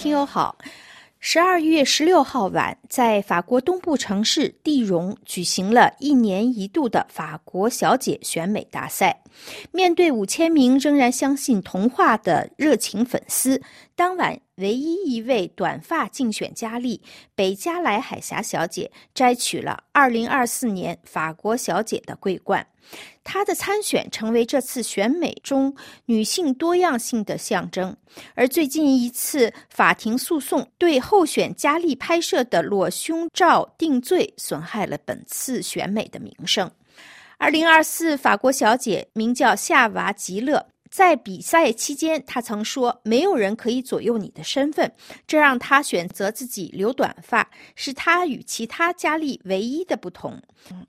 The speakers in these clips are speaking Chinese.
听友好。十二月十六号晚，在法国东部城市蒂荣举行了一年一度的法国小姐选美大赛。面对五千名仍然相信童话的热情粉丝，当晚唯一一位短发竞选佳丽北加莱海峡小姐摘取了二零二四年法国小姐的桂冠。她的参选成为这次选美中女性多样性的象征，而最近一次法庭诉讼对候选佳丽拍摄的裸胸照定罪，损害了本次选美的名声。二零二四法国小姐名叫夏娃吉勒。在比赛期间，他曾说：“没有人可以左右你的身份。”这让他选择自己留短发，是他与其他佳丽唯一的不同。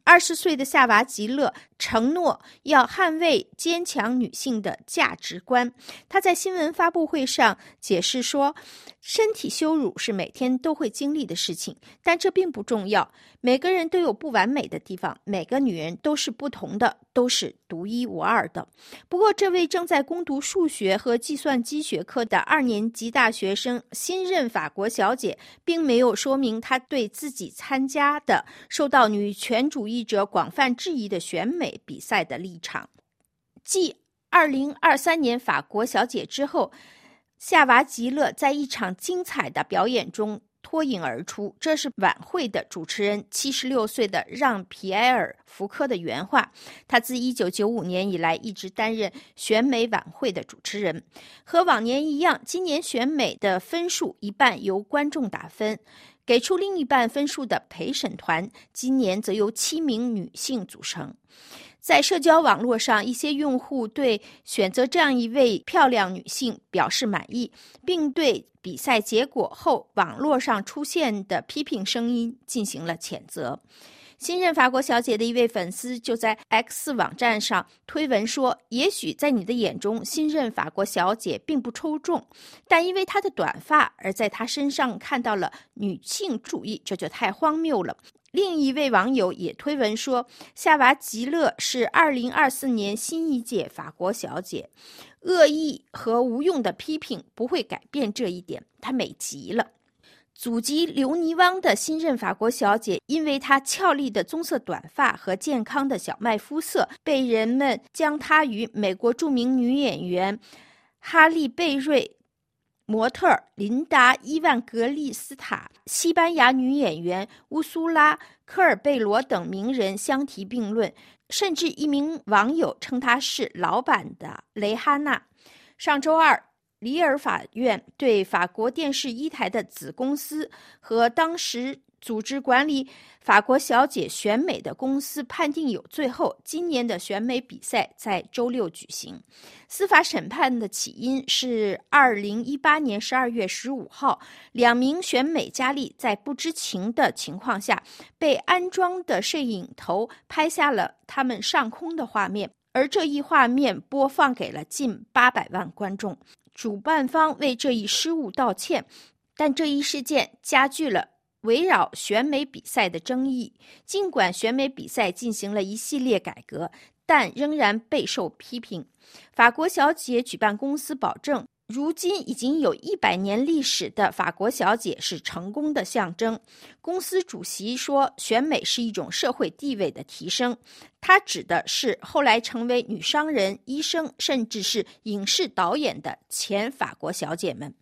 二十岁的夏娃吉勒承诺要捍卫坚强女性的价值观。他在新闻发布会上解释说：“身体羞辱是每天都会经历的事情，但这并不重要。每个人都有不完美的地方，每个女人都是不同的，都是独一无二的。”不过，这位正在攻读数学和计算机学科的二年级大学生、新任法国小姐，并没有说明她对自己参加的受到女权主义者广泛质疑的选美比赛的立场。继二零二三年法国小姐之后，夏娃吉勒在一场精彩的表演中。脱颖而出，这是晚会的主持人七十六岁的让·皮埃尔·福科的原话。他自一九九五年以来一直担任选美晚会的主持人。和往年一样，今年选美的分数一半由观众打分，给出另一半分数的陪审团今年则由七名女性组成。在社交网络上，一些用户对选择这样一位漂亮女性表示满意，并对比赛结果后网络上出现的批评声音进行了谴责。新任法国小姐的一位粉丝就在 X 网站上推文说：“也许在你的眼中，新任法国小姐并不出众，但因为她的短发而在她身上看到了女性主义，这就太荒谬了。”另一位网友也推文说：“夏娃吉勒是2024年新一届法国小姐，恶意和无用的批评不会改变这一点。她美极了。”祖籍留尼汪的新任法国小姐，因为她俏丽的棕色短发和健康的小麦肤色，被人们将她与美国著名女演员哈利贝瑞。模特琳达·伊万格利斯塔、西班牙女演员乌苏拉·科尔贝罗等名人相提并论，甚至一名网友称她是“老板”的蕾哈娜。上周二，里尔法院对法国电视一台的子公司和当时。组织管理法国小姐选美的公司判定有罪后，今年的选美比赛在周六举行。司法审判的起因是二零一八年十二月十五号，两名选美佳丽在不知情的情况下被安装的摄影头拍下了他们上空的画面，而这一画面播放给了近八百万观众。主办方为这一失误道歉，但这一事件加剧了。围绕选美比赛的争议，尽管选美比赛进行了一系列改革，但仍然备受批评。法国小姐举办公司保证。如今已经有一百年历史的法国小姐是成功的象征。公司主席说，选美是一种社会地位的提升。他指的是后来成为女商人、医生，甚至是影视导演的前法国小姐们。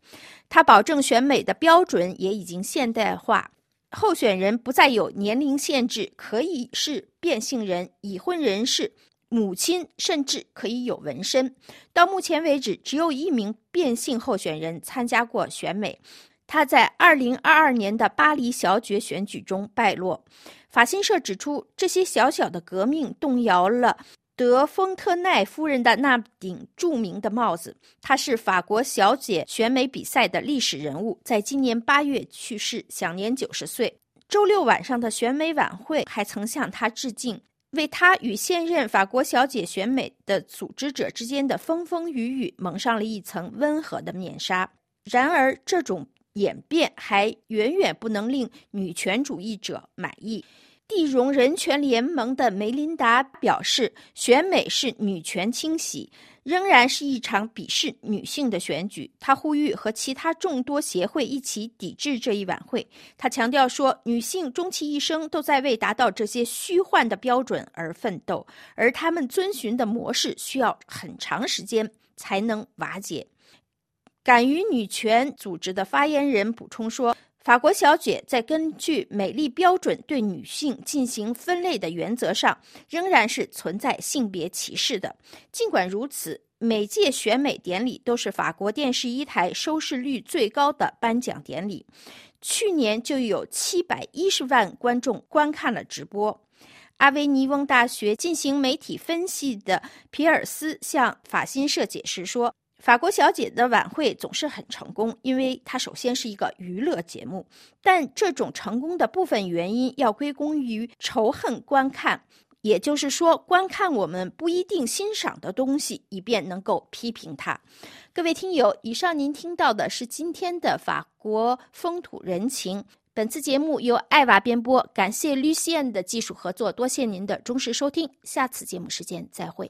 他保证，选美的标准也已经现代化，候选人不再有年龄限制，可以是变性人、已婚人士。母亲甚至可以有纹身。到目前为止，只有一名变性候选人参加过选美，他在2022年的巴黎小姐选举中败落。法新社指出，这些小小的革命动摇了德丰特奈夫人的那顶著名的帽子。她是法国小姐选美比赛的历史人物，在今年8月去世，享年90岁。周六晚上的选美晚会还曾向她致敬。为他与现任法国小姐选美的组织者之间的风风雨雨蒙上了一层温和的面纱。然而，这种演变还远远不能令女权主义者满意。地荣人权联盟的梅琳达表示，选美是女权清洗，仍然是一场鄙视女性的选举。她呼吁和其他众多协会一起抵制这一晚会。她强调说，女性终其一生都在为达到这些虚幻的标准而奋斗，而他们遵循的模式需要很长时间才能瓦解。敢于女权组织的发言人补充说。法国小姐在根据美丽标准对女性进行分类的原则上，仍然是存在性别歧视的。尽管如此，每届选美典礼都是法国电视一台收视率最高的颁奖典礼。去年就有七百一十万观众观看了直播。阿维尼翁大学进行媒体分析的皮尔斯向法新社解释说。法国小姐的晚会总是很成功，因为它首先是一个娱乐节目，但这种成功的部分原因要归功于仇恨观看，也就是说，观看我们不一定欣赏的东西，以便能够批评它。各位听友，以上您听到的是今天的法国风土人情。本次节目由艾娃编播，感谢绿线的技术合作，多谢您的忠实收听，下次节目时间再会。